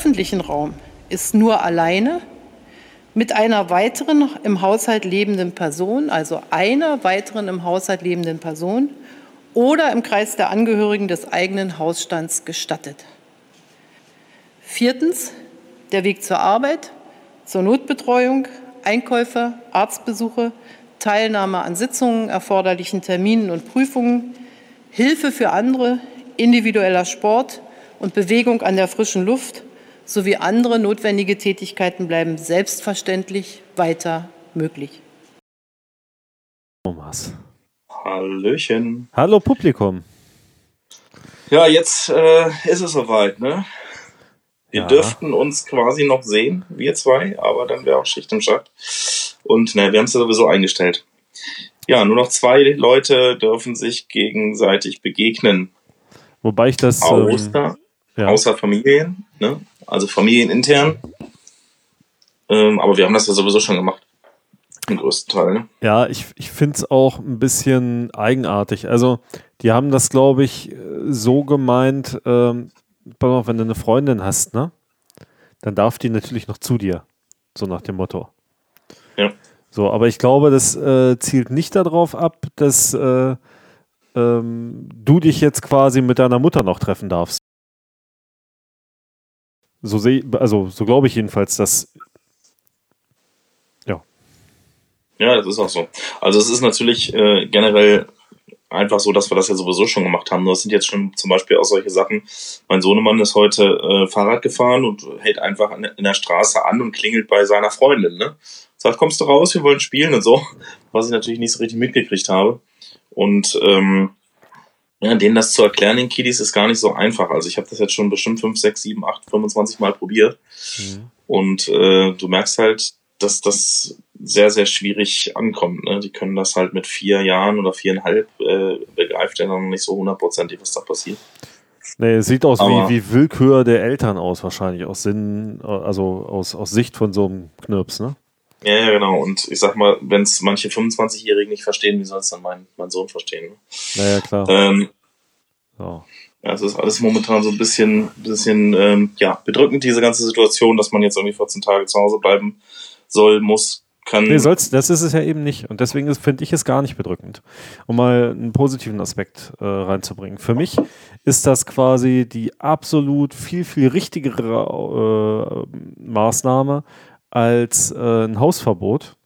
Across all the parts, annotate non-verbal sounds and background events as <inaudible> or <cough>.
Öffentlichen Raum ist nur alleine mit einer weiteren im Haushalt lebenden Person, also einer weiteren im Haushalt lebenden Person oder im Kreis der Angehörigen des eigenen Hausstands gestattet. Viertens, der Weg zur Arbeit, zur Notbetreuung, Einkäufe, Arztbesuche, Teilnahme an Sitzungen, erforderlichen Terminen und Prüfungen, Hilfe für andere, individueller Sport und Bewegung an der frischen Luft sowie andere notwendige Tätigkeiten bleiben selbstverständlich weiter möglich. Thomas. Hallöchen. Hallo Publikum. Ja, jetzt äh, ist es soweit, ne? Wir ja. dürften uns quasi noch sehen, wir zwei, aber dann wäre auch Schicht im Schacht. Und ne, wir haben es ja sowieso eingestellt. Ja, nur noch zwei Leute dürfen sich gegenseitig begegnen. Wobei ich das. Außer, ähm, ja. außer Familien, ne? Also familienintern. Ähm, aber wir haben das ja sowieso schon gemacht. Im größten Teil, ne? Ja, ich, ich finde es auch ein bisschen eigenartig. Also, die haben das, glaube ich, so gemeint, ähm, wenn du eine Freundin hast, ne? Dann darf die natürlich noch zu dir. So nach dem Motto. Ja. So, aber ich glaube, das äh, zielt nicht darauf ab, dass äh, ähm, du dich jetzt quasi mit deiner Mutter noch treffen darfst. So sehe, also so glaube ich jedenfalls, dass ja. Ja, das ist auch so. Also es ist natürlich äh, generell einfach so, dass wir das ja sowieso schon gemacht haben. Es sind jetzt schon zum Beispiel auch solche Sachen. Mein Sohnemann ist heute äh, Fahrrad gefahren und hält einfach in der Straße an und klingelt bei seiner Freundin. Ne? Sagt, kommst du raus, wir wollen spielen und so. Was ich natürlich nicht so richtig mitgekriegt habe. Und ähm, ja, denen das zu erklären, den Kiddies, ist gar nicht so einfach. Also ich habe das jetzt schon bestimmt 5, 6, 7, 8, 25 Mal probiert. Mhm. Und äh, du merkst halt, dass das sehr, sehr schwierig ankommt. Ne? Die können das halt mit vier Jahren oder viereinhalb äh, begreift ja dann nicht so hundertprozentig, was da passiert. Nee, es sieht aus wie, wie Willkür der Eltern aus, wahrscheinlich, aus Sinn, also aus, aus Sicht von so einem Knirps, ne? Ja, ja, genau. Und ich sag mal, wenn es manche 25-Jährigen nicht verstehen, wie soll es dann mein, mein Sohn verstehen? Ne? Naja, klar. Ähm, so. Ja, es ist alles momentan so ein bisschen, bisschen ähm, ja, bedrückend, diese ganze Situation, dass man jetzt irgendwie 14 Tage zu Hause bleiben soll, muss, kann. Nee, soll's, das ist es ja eben nicht. Und deswegen finde ich es gar nicht bedrückend. Um mal einen positiven Aspekt äh, reinzubringen. Für mich ist das quasi die absolut viel, viel richtigere äh, Maßnahme als äh, ein Hausverbot.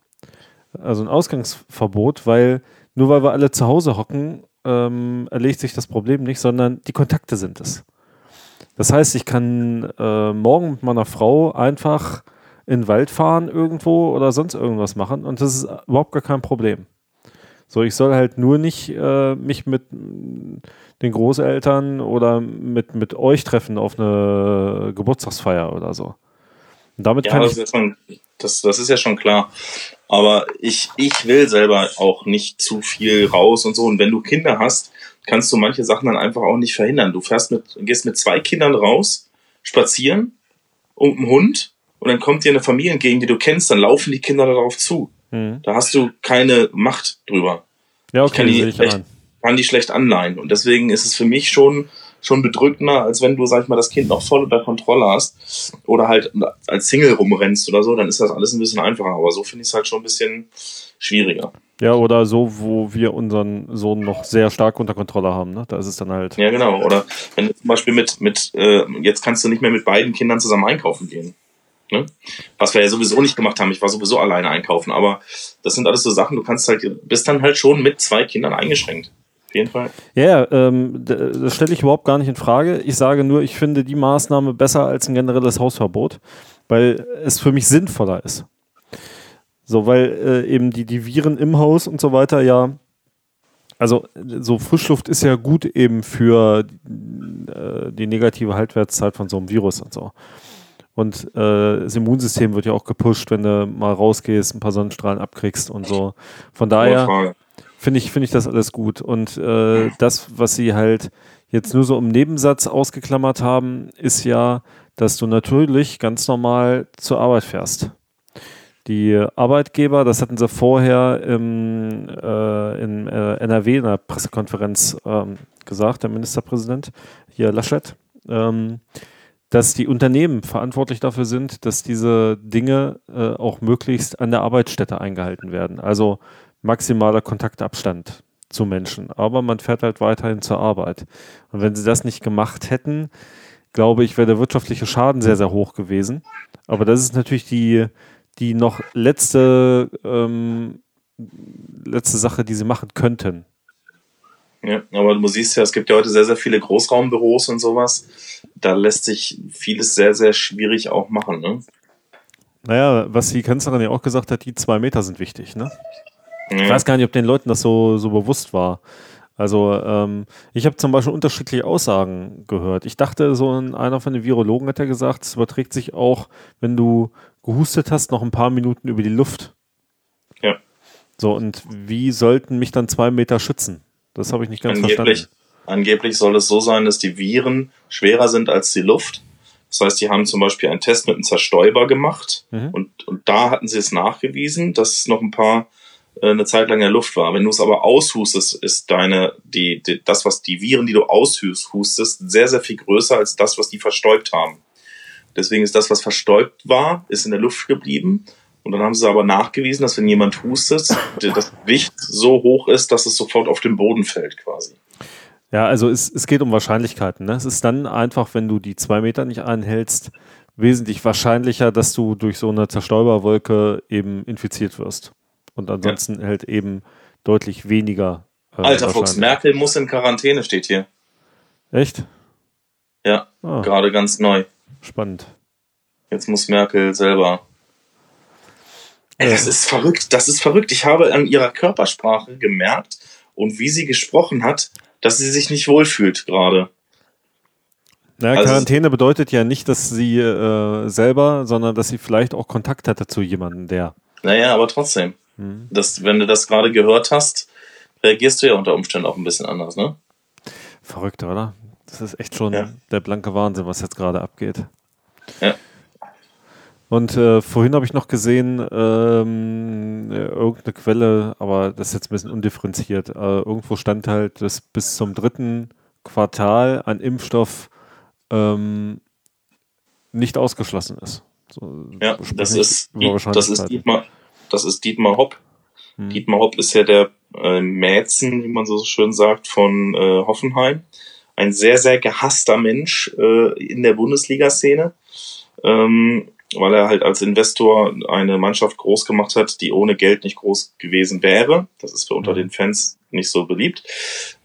Also ein Ausgangsverbot, weil nur weil wir alle zu Hause hocken, ähm, erlegt sich das Problem nicht, sondern die Kontakte sind es. Das heißt, ich kann äh, morgen mit meiner Frau einfach in den Wald fahren irgendwo oder sonst irgendwas machen und das ist überhaupt gar kein Problem. So, ich soll halt nur nicht äh, mich mit den Großeltern oder mit, mit euch treffen auf eine Geburtstagsfeier oder so. Und damit ja, kann das, ich ist ja schon, das, das ist ja schon klar. Aber ich, ich will selber auch nicht zu viel raus und so. Und wenn du Kinder hast, kannst du manche Sachen dann einfach auch nicht verhindern. Du fährst mit, gehst mit zwei Kindern raus, spazieren, und einem Hund und dann kommt dir eine Familie entgegen, die du kennst, dann laufen die Kinder darauf zu. Mhm. Da hast du keine Macht drüber. Ja, okay, ich kann, die ich schlecht, kann die schlecht anleihen. Und deswegen ist es für mich schon, schon bedrückender, als wenn du, sag ich mal, das Kind noch voll unter Kontrolle hast oder halt als Single rumrennst oder so, dann ist das alles ein bisschen einfacher. Aber so finde ich es halt schon ein bisschen schwieriger. Ja, oder so, wo wir unseren Sohn noch sehr stark unter Kontrolle haben, ne? Da ist es dann halt. Ja, genau. Oder wenn du zum Beispiel mit, mit äh, jetzt kannst du nicht mehr mit beiden Kindern zusammen einkaufen gehen. Ne? Was wir ja sowieso nicht gemacht haben. Ich war sowieso alleine einkaufen. Aber das sind alles so Sachen, du kannst halt, bist dann halt schon mit zwei Kindern eingeschränkt. Auf jeden Fall. Ja, ähm, das stelle ich überhaupt gar nicht in Frage. Ich sage nur, ich finde die Maßnahme besser als ein generelles Hausverbot, weil es für mich sinnvoller ist. So, weil äh, eben die, die Viren im Haus und so weiter ja also so Frischluft ist ja gut eben für äh, die negative Haltwertszeit von so einem Virus und so. Und äh, das Immunsystem wird ja auch gepusht, wenn du mal rausgehst, ein paar Sonnenstrahlen abkriegst und so. Von daher finde ich, finde ich das alles gut. Und äh, das, was sie halt jetzt nur so im Nebensatz ausgeklammert haben, ist ja, dass du natürlich ganz normal zur Arbeit fährst. Die Arbeitgeber, das hatten sie vorher im, äh, in äh, NRW in der Pressekonferenz ähm, gesagt, der Ministerpräsident, hier Laschet, ähm, dass die Unternehmen verantwortlich dafür sind, dass diese Dinge äh, auch möglichst an der Arbeitsstätte eingehalten werden. Also maximaler Kontaktabstand zu Menschen. Aber man fährt halt weiterhin zur Arbeit. Und wenn sie das nicht gemacht hätten, glaube ich, wäre der wirtschaftliche Schaden sehr, sehr hoch gewesen. Aber das ist natürlich die, die noch letzte, ähm, letzte Sache, die sie machen könnten. Ja, aber du siehst ja, es gibt ja heute sehr, sehr viele Großraumbüros und sowas. Da lässt sich vieles sehr, sehr schwierig auch machen. Ne? Naja, was die Kanzlerin ja auch gesagt hat, die zwei Meter sind wichtig. Ne? Ich weiß gar nicht, ob den Leuten das so, so bewusst war. Also ähm, ich habe zum Beispiel unterschiedliche Aussagen gehört. Ich dachte, so ein, einer von den Virologen hat ja gesagt, es überträgt sich auch, wenn du gehustet hast, noch ein paar Minuten über die Luft. Ja. So, und wie sollten mich dann zwei Meter schützen? Das habe ich nicht ganz angeblich, verstanden. Angeblich soll es so sein, dass die Viren schwerer sind als die Luft. Das heißt, die haben zum Beispiel einen Test mit einem Zerstäuber gemacht mhm. und, und da hatten sie es nachgewiesen, dass es noch ein paar eine Zeit lang in der Luft war. Wenn du es aber aushustest, ist deine, die, die, das, was die Viren, die du aushustest, sehr, sehr viel größer als das, was die verstäubt haben. Deswegen ist das, was verstäubt war, ist in der Luft geblieben und dann haben sie aber nachgewiesen, dass wenn jemand hustet, das Gewicht so hoch ist, dass es sofort auf den Boden fällt quasi. Ja, also es, es geht um Wahrscheinlichkeiten. Ne? Es ist dann einfach, wenn du die zwei Meter nicht einhältst, wesentlich wahrscheinlicher, dass du durch so eine Zerstäuberwolke eben infiziert wirst. Und ansonsten ja. hält eben deutlich weniger. Äh, Alter Fuchs, Merkel muss in Quarantäne, steht hier. Echt? Ja, ah. gerade ganz neu. Spannend. Jetzt muss Merkel selber Ey, das ist verrückt, das ist verrückt. Ich habe an ihrer Körpersprache gemerkt und wie sie gesprochen hat, dass sie sich nicht wohlfühlt gerade. Naja, also, Quarantäne bedeutet ja nicht, dass sie äh, selber, sondern dass sie vielleicht auch Kontakt hatte zu jemandem, der. Naja, aber trotzdem. Mhm. Das, wenn du das gerade gehört hast, reagierst du ja unter Umständen auch ein bisschen anders, ne? Verrückt, oder? Das ist echt schon ja. der blanke Wahnsinn, was jetzt gerade abgeht. Ja. Und äh, vorhin habe ich noch gesehen, ähm, irgendeine Quelle, aber das ist jetzt ein bisschen undifferenziert. Äh, irgendwo stand halt, dass bis zum dritten Quartal ein Impfstoff ähm, nicht ausgeschlossen ist. So, ja, das ist, das, ist Dietmar, das ist Dietmar Hopp. Hm. Dietmar Hopp ist ja der äh, Mäzen, wie man so schön sagt, von äh, Hoffenheim. Ein sehr, sehr gehasster Mensch äh, in der Bundesliga-Szene. Ähm, weil er halt als Investor eine Mannschaft groß gemacht hat, die ohne Geld nicht groß gewesen wäre. Das ist für unter mhm. den Fans nicht so beliebt.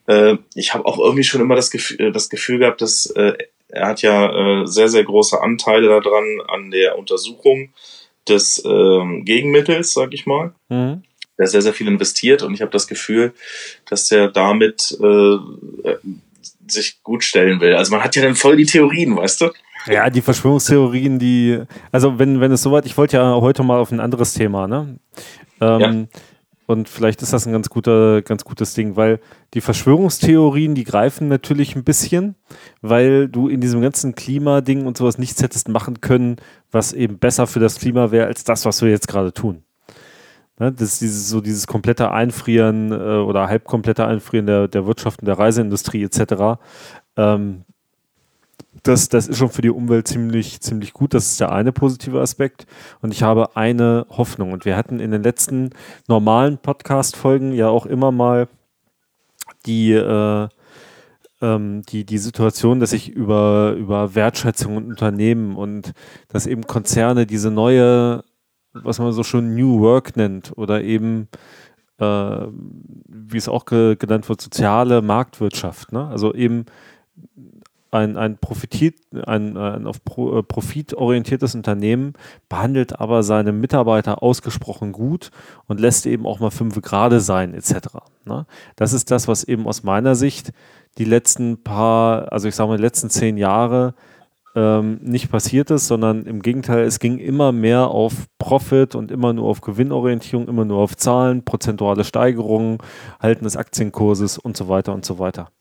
Äh, ich habe auch irgendwie schon immer das Gefühl, äh, das Gefühl gehabt, dass äh, er hat ja äh, sehr, sehr große Anteile daran an der Untersuchung des ähm, Gegenmittels, sag ich mal. Mhm. Er sehr, sehr viel investiert und ich habe das Gefühl, dass er damit äh, sich gut stellen will. Also man hat ja dann voll die Theorien, weißt du? Ja, die Verschwörungstheorien, die, also wenn, wenn es soweit, ich wollte ja heute mal auf ein anderes Thema, ne? Ähm, ja. Und vielleicht ist das ein ganz guter, ganz gutes Ding, weil die Verschwörungstheorien, die greifen natürlich ein bisschen, weil du in diesem ganzen Klimading und sowas nichts hättest machen können, was eben besser für das Klima wäre als das, was wir jetzt gerade tun. Ne, das ist dieses, so dieses komplette Einfrieren äh, oder halbkomplette Einfrieren der, der Wirtschaft und der Reiseindustrie etc. Ähm, das, das ist schon für die Umwelt ziemlich, ziemlich gut. Das ist der eine positive Aspekt. Und ich habe eine Hoffnung. Und wir hatten in den letzten normalen Podcast-Folgen ja auch immer mal die, äh, ähm, die, die Situation, dass ich über, über Wertschätzung und Unternehmen und dass eben Konzerne diese neue, was man so schon New Work nennt oder eben äh, wie es auch ge genannt wird, soziale Marktwirtschaft. Ne? Also eben ein, ein, Profit, ein, ein auf Pro, äh, Profit orientiertes Unternehmen behandelt aber seine Mitarbeiter ausgesprochen gut und lässt eben auch mal fünf Grade sein, etc. Ne? Das ist das, was eben aus meiner Sicht die letzten paar, also ich sage mal, die letzten zehn Jahre ähm, nicht passiert ist, sondern im Gegenteil, es ging immer mehr auf Profit und immer nur auf Gewinnorientierung, immer nur auf Zahlen, prozentuale Steigerungen, Halten des Aktienkurses und so weiter und so weiter.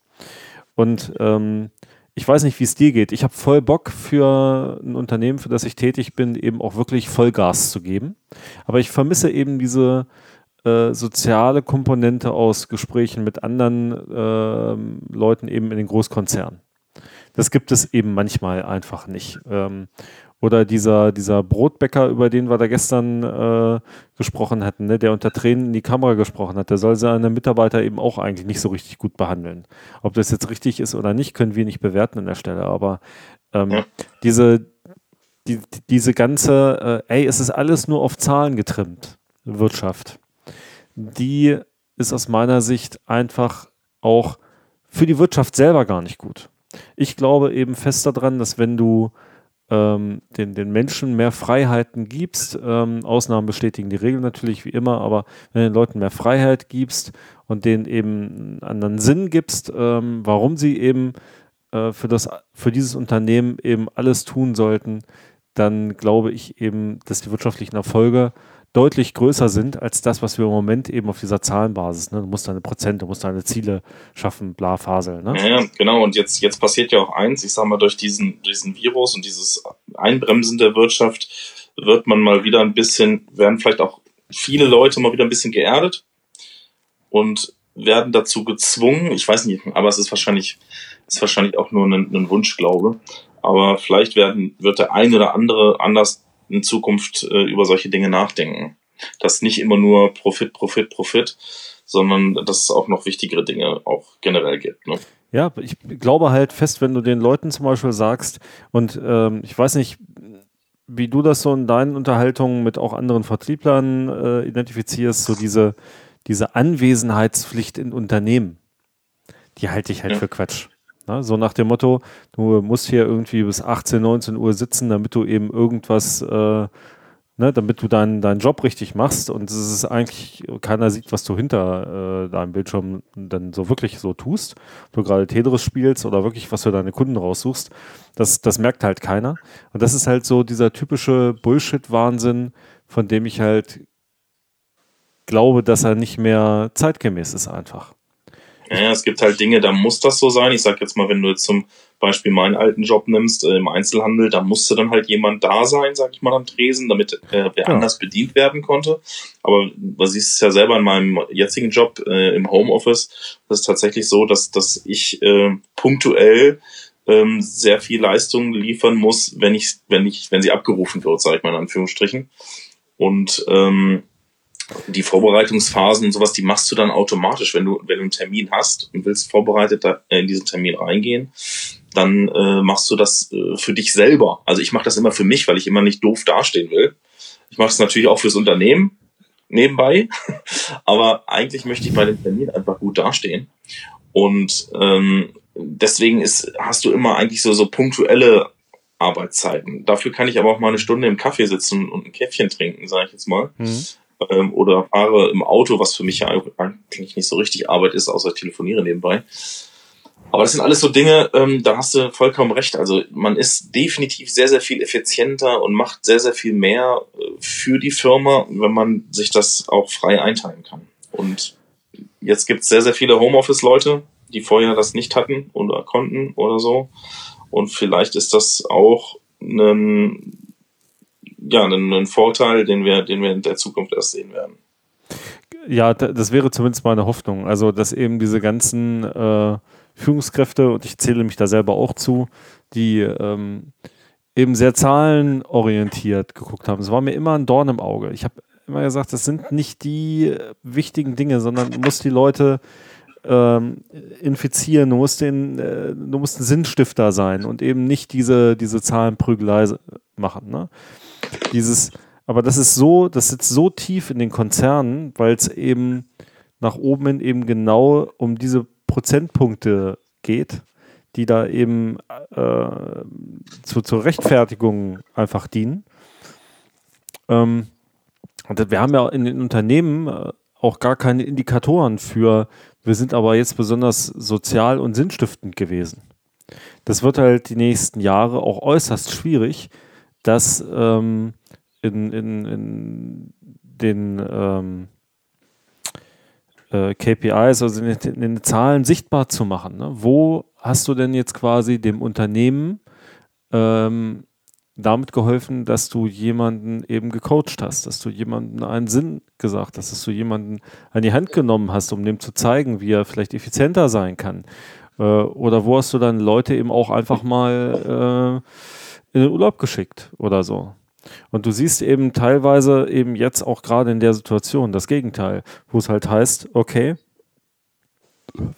Und ähm, ich weiß nicht, wie es dir geht. Ich habe voll Bock für ein Unternehmen, für das ich tätig bin, eben auch wirklich Vollgas zu geben. Aber ich vermisse eben diese äh, soziale Komponente aus Gesprächen mit anderen äh, Leuten eben in den Großkonzernen. Das gibt es eben manchmal einfach nicht. Ähm, oder dieser, dieser Brotbäcker, über den wir da gestern äh, gesprochen hatten, ne, der unter Tränen in die Kamera gesprochen hat, der soll seine Mitarbeiter eben auch eigentlich nicht so richtig gut behandeln. Ob das jetzt richtig ist oder nicht, können wir nicht bewerten an der Stelle. Aber ähm, ja. diese, die, diese ganze, äh, ey, es ist alles nur auf Zahlen getrimmt, Wirtschaft, die ist aus meiner Sicht einfach auch für die Wirtschaft selber gar nicht gut. Ich glaube eben fest daran, dass wenn du ähm, den, den Menschen mehr Freiheiten gibst, ähm, Ausnahmen bestätigen die Regel natürlich wie immer, aber wenn du den Leuten mehr Freiheit gibst und denen eben einen anderen Sinn gibst, ähm, warum sie eben äh, für, das, für dieses Unternehmen eben alles tun sollten, dann glaube ich eben, dass die wirtschaftlichen Erfolge deutlich größer sind als das, was wir im Moment eben auf dieser Zahlenbasis, ne? du musst deine Prozente, du musst deine Ziele schaffen, bla Fasel. Ne? Ja, genau, und jetzt, jetzt passiert ja auch eins, ich sag mal, durch diesen, diesen Virus und dieses Einbremsen der Wirtschaft wird man mal wieder ein bisschen, werden vielleicht auch viele Leute mal wieder ein bisschen geerdet und werden dazu gezwungen, ich weiß nicht, aber es ist wahrscheinlich, ist wahrscheinlich auch nur ein, ein Wunschglaube, aber vielleicht werden, wird der ein oder andere anders in Zukunft äh, über solche Dinge nachdenken. Dass nicht immer nur Profit, Profit, Profit, sondern dass es auch noch wichtigere Dinge auch generell gibt. Ne? Ja, ich glaube halt fest, wenn du den Leuten zum Beispiel sagst, und ähm, ich weiß nicht, wie du das so in deinen Unterhaltungen mit auch anderen Vertrieblern äh, identifizierst, so diese, diese Anwesenheitspflicht in Unternehmen, die halte ich halt ja. für Quatsch. Ne? So nach dem Motto, du musst hier irgendwie bis 18, 19 Uhr sitzen, damit du eben irgendwas, äh, ne, damit du deinen, deinen Job richtig machst und es ist eigentlich, keiner sieht, was du hinter äh, deinem Bildschirm dann so wirklich so tust. Ob du gerade Tetris spielst oder wirklich was für deine Kunden raussuchst, das, das merkt halt keiner. Und das ist halt so dieser typische Bullshit-Wahnsinn, von dem ich halt glaube, dass er nicht mehr zeitgemäß ist einfach. Ja, es gibt halt Dinge, da muss das so sein. Ich sag jetzt mal, wenn du jetzt zum Beispiel meinen alten Job nimmst äh, im Einzelhandel, da musste dann halt jemand da sein, sag ich mal, am Tresen, damit äh, wer ja. anders bedient werden konnte. Aber du siehst es ja selber in meinem jetzigen Job äh, im Homeoffice, das ist tatsächlich so, dass, dass ich äh, punktuell ähm, sehr viel Leistung liefern muss, wenn ich, wenn ich, wenn sie abgerufen wird, sage ich mal in Anführungsstrichen. Und ähm, die Vorbereitungsphasen und sowas, die machst du dann automatisch, wenn du, wenn du einen Termin hast und willst vorbereitet da, in diesen Termin reingehen, dann äh, machst du das äh, für dich selber. Also ich mache das immer für mich, weil ich immer nicht doof dastehen will. Ich mache es natürlich auch fürs Unternehmen nebenbei, <laughs> aber eigentlich möchte ich bei dem Termin einfach gut dastehen. Und ähm, deswegen ist, hast du immer eigentlich so, so punktuelle Arbeitszeiten. Dafür kann ich aber auch mal eine Stunde im Kaffee sitzen und ein Käffchen trinken, sage ich jetzt mal. Mhm ähm, oder fahre im Auto, was für mich ja eigentlich nicht so richtig Arbeit ist, außer telefoniere nebenbei. Aber das sind alles so Dinge, ähm, da hast du vollkommen recht. Also man ist definitiv sehr, sehr viel effizienter und macht sehr, sehr viel mehr äh, für die Firma, wenn man sich das auch frei einteilen kann. Und jetzt gibt es sehr, sehr viele Homeoffice-Leute, die vorher das nicht hatten oder konnten oder so. Und vielleicht ist das auch ein ja, einen, einen Vorteil, den wir, den wir in der Zukunft erst sehen werden. Ja, das wäre zumindest meine Hoffnung. Also, dass eben diese ganzen äh, Führungskräfte, und ich zähle mich da selber auch zu, die ähm, eben sehr zahlenorientiert geguckt haben. Es war mir immer ein Dorn im Auge. Ich habe immer gesagt, das sind nicht die wichtigen Dinge, sondern du musst die Leute ähm, infizieren, du musst, den, äh, du musst ein Sinnstifter sein und eben nicht diese, diese Zahlenprügelei machen. Ne? Dieses, aber das ist so, das sitzt so tief in den Konzernen, weil es eben nach oben hin eben genau um diese Prozentpunkte geht, die da eben äh, zu, zur Rechtfertigung einfach dienen. Ähm, und wir haben ja in den Unternehmen äh, auch gar keine Indikatoren für, wir sind aber jetzt besonders sozial und sinnstiftend gewesen. Das wird halt die nächsten Jahre auch äußerst schwierig, das ähm, in, in, in den ähm, äh, KPIs, also in, in, den Zahlen sichtbar zu machen. Ne? Wo hast du denn jetzt quasi dem Unternehmen ähm, damit geholfen, dass du jemanden eben gecoacht hast, dass du jemanden einen Sinn gesagt hast, dass du jemanden an die Hand genommen hast, um dem zu zeigen, wie er vielleicht effizienter sein kann. Äh, oder wo hast du dann Leute eben auch einfach mal äh, in den Urlaub geschickt oder so? Und du siehst eben teilweise eben jetzt auch gerade in der Situation das Gegenteil, wo es halt heißt, okay,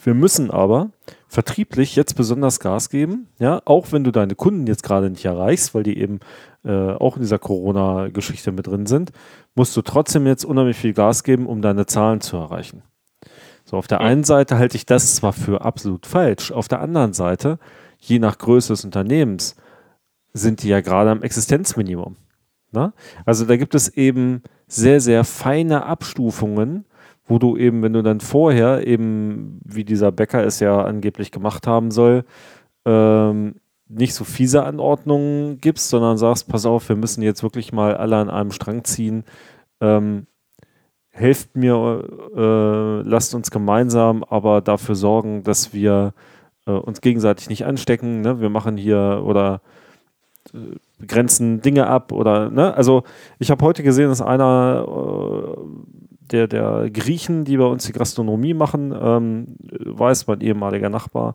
wir müssen aber vertrieblich jetzt besonders Gas geben, ja, auch wenn du deine Kunden jetzt gerade nicht erreichst, weil die eben äh, auch in dieser Corona-Geschichte mit drin sind, musst du trotzdem jetzt unheimlich viel Gas geben, um deine Zahlen zu erreichen. So, auf der einen Seite halte ich das zwar für absolut falsch, auf der anderen Seite, je nach Größe des Unternehmens, sind die ja gerade am Existenzminimum. Ne? Also da gibt es eben sehr, sehr feine Abstufungen, wo du eben, wenn du dann vorher eben, wie dieser Bäcker es ja angeblich gemacht haben soll, ähm, nicht so fiese Anordnungen gibst, sondern sagst, pass auf, wir müssen jetzt wirklich mal alle an einem Strang ziehen. Ähm, helft mir, äh, lasst uns gemeinsam aber dafür sorgen, dass wir äh, uns gegenseitig nicht anstecken. Ne? Wir machen hier oder grenzen Dinge ab oder, ne? Also ich habe heute gesehen, dass einer äh, der, der Griechen, die bei uns die Gastronomie machen, ähm, weiß mein ehemaliger Nachbar,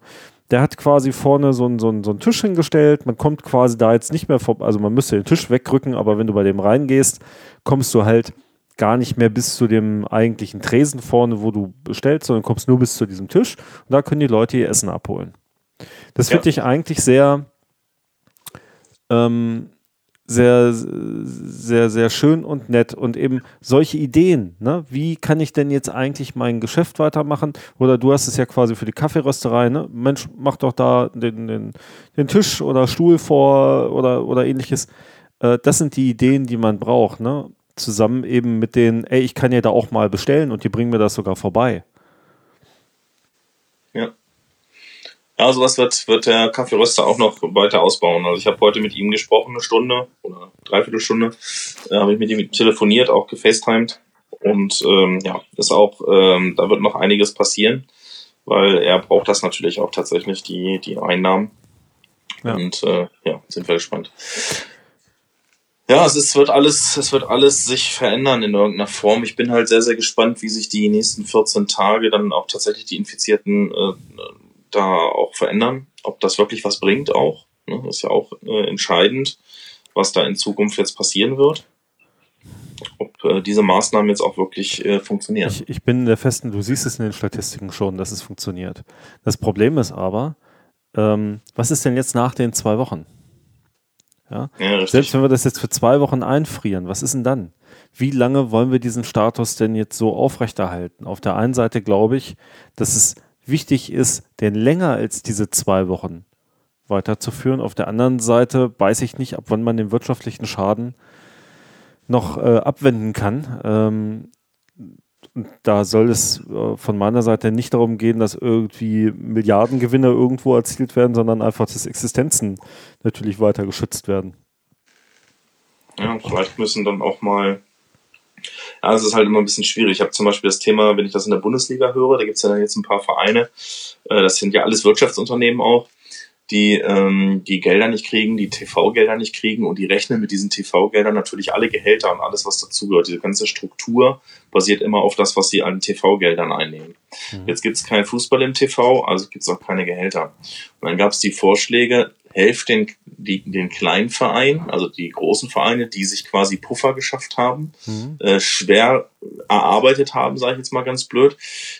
der hat quasi vorne so einen so so einen Tisch hingestellt. Man kommt quasi da jetzt nicht mehr vor, also man müsste den Tisch wegrücken, aber wenn du bei dem reingehst, kommst du halt gar nicht mehr bis zu dem eigentlichen Tresen vorne, wo du bestellst, sondern kommst nur bis zu diesem Tisch und da können die Leute ihr Essen abholen. Das ja. finde ich eigentlich sehr, ähm, sehr, sehr, sehr schön und nett. Und eben solche Ideen, ne? wie kann ich denn jetzt eigentlich mein Geschäft weitermachen? Oder du hast es ja quasi für die Kaffeerösterei, ne? Mensch, mach doch da den, den, den Tisch oder Stuhl vor oder, oder ähnliches. Äh, das sind die Ideen, die man braucht, ne? Zusammen eben mit den, ey, ich kann ja da auch mal bestellen und die bringen mir das sogar vorbei. Ja. Ja, sowas wird, wird der Kaffeeröster auch noch weiter ausbauen. Also ich habe heute mit ihm gesprochen, eine Stunde oder dreiviertel Stunde, äh, habe ich mit ihm telefoniert, auch gefacetimed. Und ähm, ja, ist auch, ähm, da wird noch einiges passieren, weil er braucht das natürlich auch tatsächlich, die, die Einnahmen. Ja. Und äh, ja, sind wir gespannt. Ja, es, ist, wird alles, es wird alles sich verändern in irgendeiner Form. Ich bin halt sehr, sehr gespannt, wie sich die nächsten 14 Tage dann auch tatsächlich die Infizierten äh, da auch verändern, ob das wirklich was bringt auch. Ne? Ist ja auch äh, entscheidend, was da in Zukunft jetzt passieren wird. Ob äh, diese Maßnahmen jetzt auch wirklich äh, funktionieren. Ich, ich bin der festen, du siehst es in den Statistiken schon, dass es funktioniert. Das Problem ist aber, ähm, was ist denn jetzt nach den zwei Wochen? Ja? ja Selbst wenn wir das jetzt für zwei Wochen einfrieren, was ist denn dann? Wie lange wollen wir diesen Status denn jetzt so aufrechterhalten? Auf der einen Seite glaube ich, dass es wichtig ist, den länger als diese zwei Wochen weiterzuführen. Auf der anderen Seite weiß ich nicht, ab wann man den wirtschaftlichen Schaden noch äh, abwenden kann. Ähm, da soll es äh, von meiner Seite nicht darum gehen, dass irgendwie Milliardengewinne irgendwo erzielt werden, sondern einfach, dass Existenzen natürlich weiter geschützt werden. Ja, vielleicht müssen dann auch mal ja, es ist halt immer ein bisschen schwierig. Ich habe zum Beispiel das Thema, wenn ich das in der Bundesliga höre, da gibt es ja jetzt ein paar Vereine, äh, das sind ja alles Wirtschaftsunternehmen auch, die ähm, die Gelder nicht kriegen, die TV-Gelder nicht kriegen und die rechnen mit diesen TV-Geldern natürlich alle Gehälter und alles, was dazugehört. Diese ganze Struktur basiert immer auf das, was sie an TV-Geldern einnehmen. Mhm. Jetzt gibt es keinen Fußball im TV, also gibt es auch keine Gehälter. Und dann gab es die Vorschläge, helft den, die, den kleinen Vereinen, also die großen Vereine, die sich quasi Puffer geschafft haben, mhm. äh, schwer erarbeitet haben, sage ich jetzt mal ganz blöd,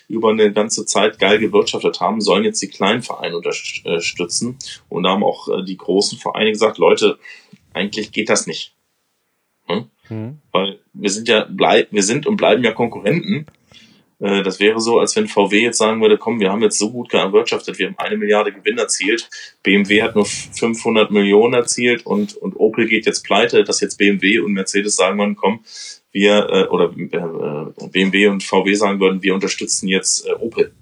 über eine ganze Zeit geil gewirtschaftet haben, sollen jetzt die kleinen Vereine unterstützen. Und da haben auch äh, die großen Vereine gesagt, Leute, eigentlich geht das nicht. Hm? Mhm. Weil wir sind ja bleib, wir sind und bleiben ja Konkurrenten äh, das wäre so, als wenn VW jetzt sagen würde, komm, wir haben jetzt so gut gewirtschaftet, wir haben eine Milliarde Gewinn erzielt, BMW hat nur 500 Millionen erzielt und, und Opel geht jetzt pleite, dass jetzt BMW und Mercedes sagen würden, komm, wir, äh, oder äh, BMW und VW sagen würden, wir unterstützen jetzt äh, Opel.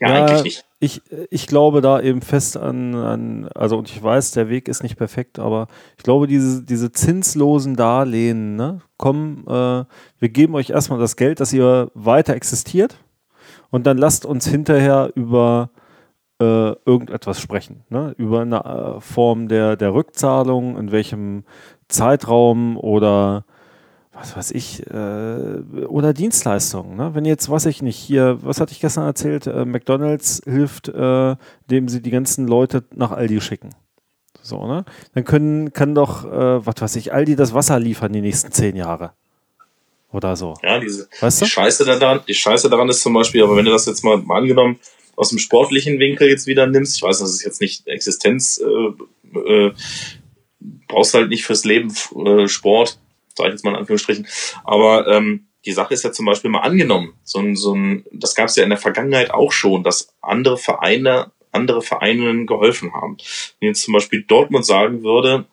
Ja, ja, eigentlich nicht. Ich, ich glaube da eben fest an, an, also und ich weiß, der Weg ist nicht perfekt, aber ich glaube, diese, diese zinslosen Darlehen, ne, kommen, äh, wir geben euch erstmal das Geld, dass ihr weiter existiert und dann lasst uns hinterher über äh, irgendetwas sprechen, ne? über eine äh, Form der, der Rückzahlung, in welchem Zeitraum oder was weiß ich, äh, oder Dienstleistungen. Ne? Wenn jetzt, was ich nicht, hier, was hatte ich gestern erzählt, äh, McDonalds hilft, äh, indem sie die ganzen Leute nach Aldi schicken. So, ne? Dann können, kann doch, äh, was weiß ich, Aldi das Wasser liefern die nächsten zehn Jahre. Oder so. Ja, diese weißt du? die Scheiße daran, die Scheiße daran ist zum Beispiel, aber wenn du das jetzt mal, mal angenommen aus dem sportlichen Winkel jetzt wieder nimmst, ich weiß, das ist jetzt nicht Existenz, äh, äh, brauchst halt nicht fürs Leben äh, Sport, sage ich jetzt mal in Anführungsstrichen. Aber ähm, die Sache ist ja zum Beispiel mal angenommen, so ein, so ein, das gab es ja in der Vergangenheit auch schon, dass andere Vereine andere Vereinen geholfen haben. Wenn jetzt zum Beispiel Dortmund sagen würde,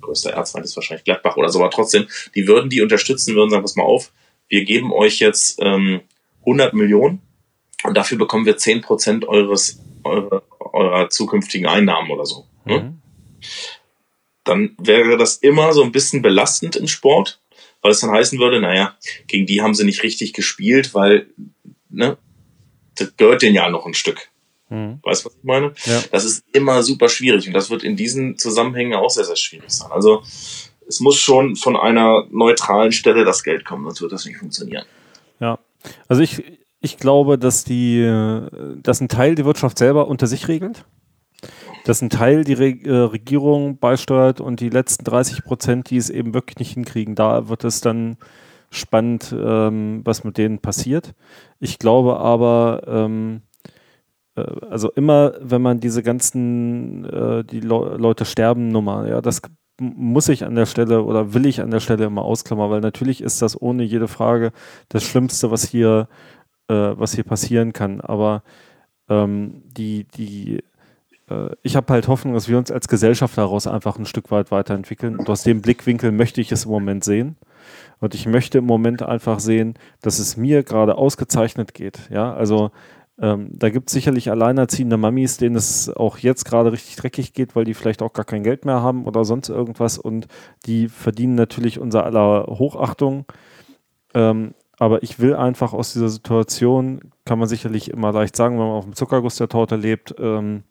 größter Erzfeind ist wahrscheinlich Gladbach oder so, aber trotzdem, die würden die unterstützen, würden sagen, pass mal auf, wir geben euch jetzt ähm, 100 Millionen und dafür bekommen wir 10 Prozent eures, eure, eurer zukünftigen Einnahmen oder so. Ne? Mhm dann wäre das immer so ein bisschen belastend im Sport, weil es dann heißen würde, naja, gegen die haben sie nicht richtig gespielt, weil, ne, das gehört denen ja noch ein Stück. Mhm. Weißt du, was ich meine? Ja. Das ist immer super schwierig und das wird in diesen Zusammenhängen auch sehr, sehr schwierig sein. Also es muss schon von einer neutralen Stelle das Geld kommen, sonst wird das nicht funktionieren. Ja, also ich, ich glaube, dass die, dass ein Teil die Wirtschaft selber unter sich regelt dass ein Teil die Re äh, Regierung beisteuert und die letzten 30 Prozent, die es eben wirklich nicht hinkriegen, da wird es dann spannend, ähm, was mit denen passiert. Ich glaube aber, ähm, äh, also immer, wenn man diese ganzen, äh, die Le Leute sterben Nummer, ja, das muss ich an der Stelle oder will ich an der Stelle immer ausklammern, weil natürlich ist das ohne jede Frage das Schlimmste, was hier, äh, was hier passieren kann. Aber ähm, die, die ich habe halt Hoffnung, dass wir uns als Gesellschaft daraus einfach ein Stück weit weiterentwickeln. Und aus dem Blickwinkel möchte ich es im Moment sehen. Und ich möchte im Moment einfach sehen, dass es mir gerade ausgezeichnet geht. Ja, also ähm, da gibt es sicherlich alleinerziehende Mamis, denen es auch jetzt gerade richtig dreckig geht, weil die vielleicht auch gar kein Geld mehr haben oder sonst irgendwas. Und die verdienen natürlich unser aller Hochachtung. Ähm, aber ich will einfach aus dieser Situation, kann man sicherlich immer leicht sagen, wenn man auf dem Zuckerguss der Torte lebt, ähm,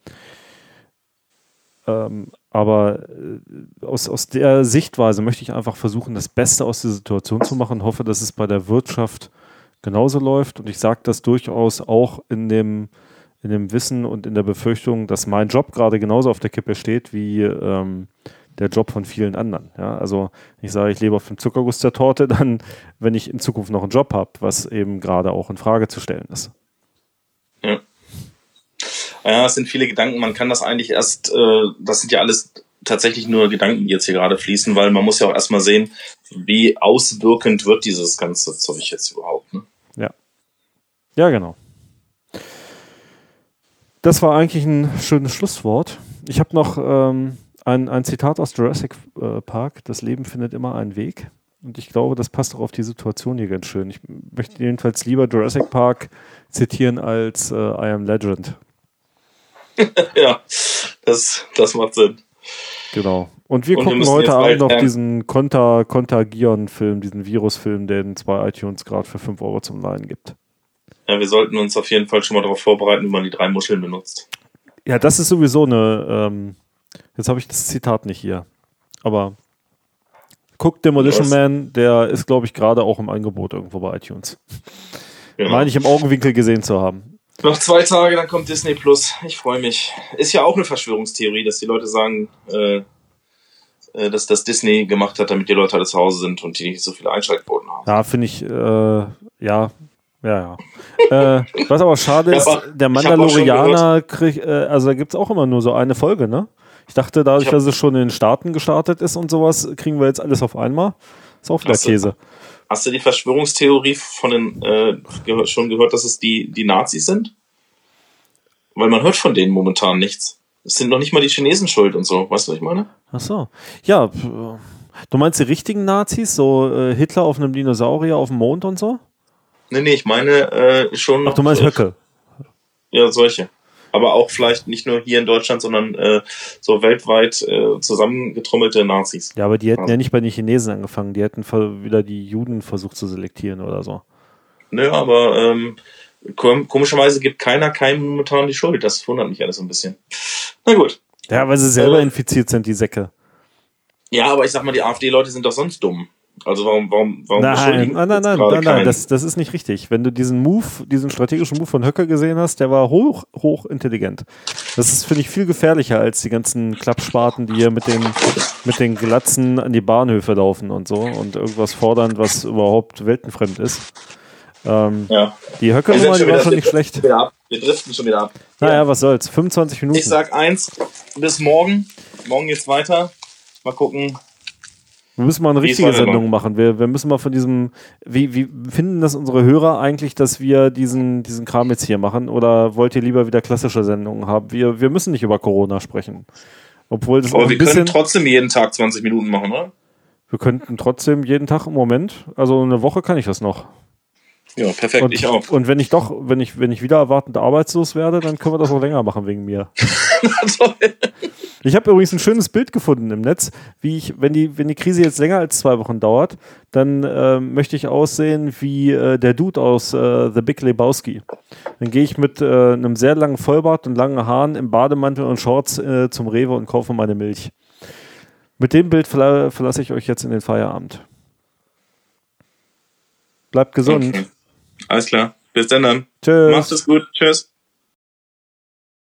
ähm, aber äh, aus, aus der Sichtweise möchte ich einfach versuchen, das Beste aus der Situation zu machen. Hoffe, dass es bei der Wirtschaft genauso läuft. Und ich sage das durchaus auch in dem, in dem Wissen und in der Befürchtung, dass mein Job gerade genauso auf der Kippe steht wie ähm, der Job von vielen anderen. Ja, also ich sage, ich lebe auf dem Zuckerguss der Torte, dann, wenn ich in Zukunft noch einen Job habe, was eben gerade auch in Frage zu stellen ist. Ja. Ja, es sind viele Gedanken. Man kann das eigentlich erst, äh, das sind ja alles tatsächlich nur Gedanken, die jetzt hier gerade fließen, weil man muss ja auch erstmal sehen, wie auswirkend wird dieses ganze Zeug jetzt überhaupt. Ne? Ja. Ja, genau. Das war eigentlich ein schönes Schlusswort. Ich habe noch ähm, ein, ein Zitat aus Jurassic äh, Park. Das Leben findet immer einen Weg. Und ich glaube, das passt auch auf die Situation hier ganz schön. Ich möchte jedenfalls lieber Jurassic Park zitieren als äh, I Am Legend. <laughs> ja, das, das macht Sinn. Genau. Und wir Und gucken wir heute Abend noch diesen Conta, Contagion-Film, diesen Virus-Film, den zwei iTunes gerade für 5 Euro zum Leihen gibt. Ja, wir sollten uns auf jeden Fall schon mal darauf vorbereiten, wie man die drei Muscheln benutzt. Ja, das ist sowieso eine. Ähm, jetzt habe ich das Zitat nicht hier. Aber guck Demolition Was? Man, der ist, glaube ich, gerade auch im Angebot irgendwo bei iTunes. Genau. Meine ich im Augenwinkel gesehen zu haben. Noch zwei Tage, dann kommt Disney Plus. Ich freue mich. Ist ja auch eine Verschwörungstheorie, dass die Leute sagen, äh, äh, dass das Disney gemacht hat, damit die Leute alle zu Hause sind und die nicht so viele Einschaltquoten haben. Ja, finde ich, äh, ja, ja, ja. äh, was aber schade <laughs> ist, der Mandalorianer kriegt, äh, also da gibt es auch immer nur so eine Folge, ne? Ich dachte, dadurch, ich dass es schon in den Staaten gestartet ist und sowas, kriegen wir jetzt alles auf einmal. Ist auch wieder Käse. Hast du die Verschwörungstheorie von den äh, gehör, schon gehört, dass es die, die Nazis sind? Weil man hört von denen momentan nichts. Es sind noch nicht mal die Chinesen schuld und so. Weißt du, was ich meine? Ach so. Ja, du meinst die richtigen Nazis? So äh, Hitler auf einem Dinosaurier auf dem Mond und so? Nee, nee, ich meine äh, schon. Ach, du meinst Höcke? Ja, solche aber auch vielleicht nicht nur hier in Deutschland, sondern äh, so weltweit äh, zusammengetrommelte Nazis. Ja, aber die hätten also. ja nicht bei den Chinesen angefangen, die hätten wieder die Juden versucht zu selektieren oder so. Nö, aber ähm, komischerweise gibt keiner keinem momentan die Schuld. Das wundert mich alles so ein bisschen. Na gut. Ja, weil sie selber äh, infiziert sind, die Säcke. Ja, aber ich sag mal, die AfD-Leute sind doch sonst dumm. Also warum, warum, warum Nein, nein, nein, nein, nein, nein das, das ist nicht richtig. Wenn du diesen Move, diesen strategischen Move von Höcker gesehen hast, der war hoch, hoch intelligent. Das ist, finde ich, viel gefährlicher als die ganzen Klappspaten, die hier mit den, mit den Glatzen an die Bahnhöfe laufen und so und irgendwas fordern, was überhaupt weltenfremd ist. Ähm, Ja. die Höcker-Nummer, die war schon nicht schlecht. Ab. Wir driften schon wieder ab. Naja, was soll's. 25 Minuten. Ich sag eins, bis morgen. Morgen geht's weiter. Mal gucken. Wir müssen mal eine richtige. Sendung machen. Wir, wir müssen mal von diesem, wie, wie finden das unsere Hörer eigentlich, dass wir diesen, diesen Kram jetzt hier machen? Oder wollt ihr lieber wieder klassische Sendungen haben? Wir, wir müssen nicht über Corona sprechen. Obwohl das Aber wir können trotzdem jeden Tag 20 Minuten machen, oder? wir könnten trotzdem jeden Tag im Moment, also eine Woche kann ich das noch. Ja, perfekt. Und, ich auch. und wenn ich doch, wenn ich, wenn ich wieder erwartend arbeitslos werde, dann können wir das auch länger machen wegen mir. Toll. <laughs> <laughs> Ich habe übrigens ein schönes Bild gefunden im Netz, wie ich, wenn die, wenn die Krise jetzt länger als zwei Wochen dauert, dann ähm, möchte ich aussehen wie äh, der Dude aus äh, The Big Lebowski. Dann gehe ich mit äh, einem sehr langen Vollbart und langen Haaren im Bademantel und Shorts äh, zum Rewe und kaufe meine Milch. Mit dem Bild verla verlasse ich euch jetzt in den Feierabend. Bleibt gesund. Okay. Alles klar. Bis dann dann. Tschüss. Macht es gut. Tschüss.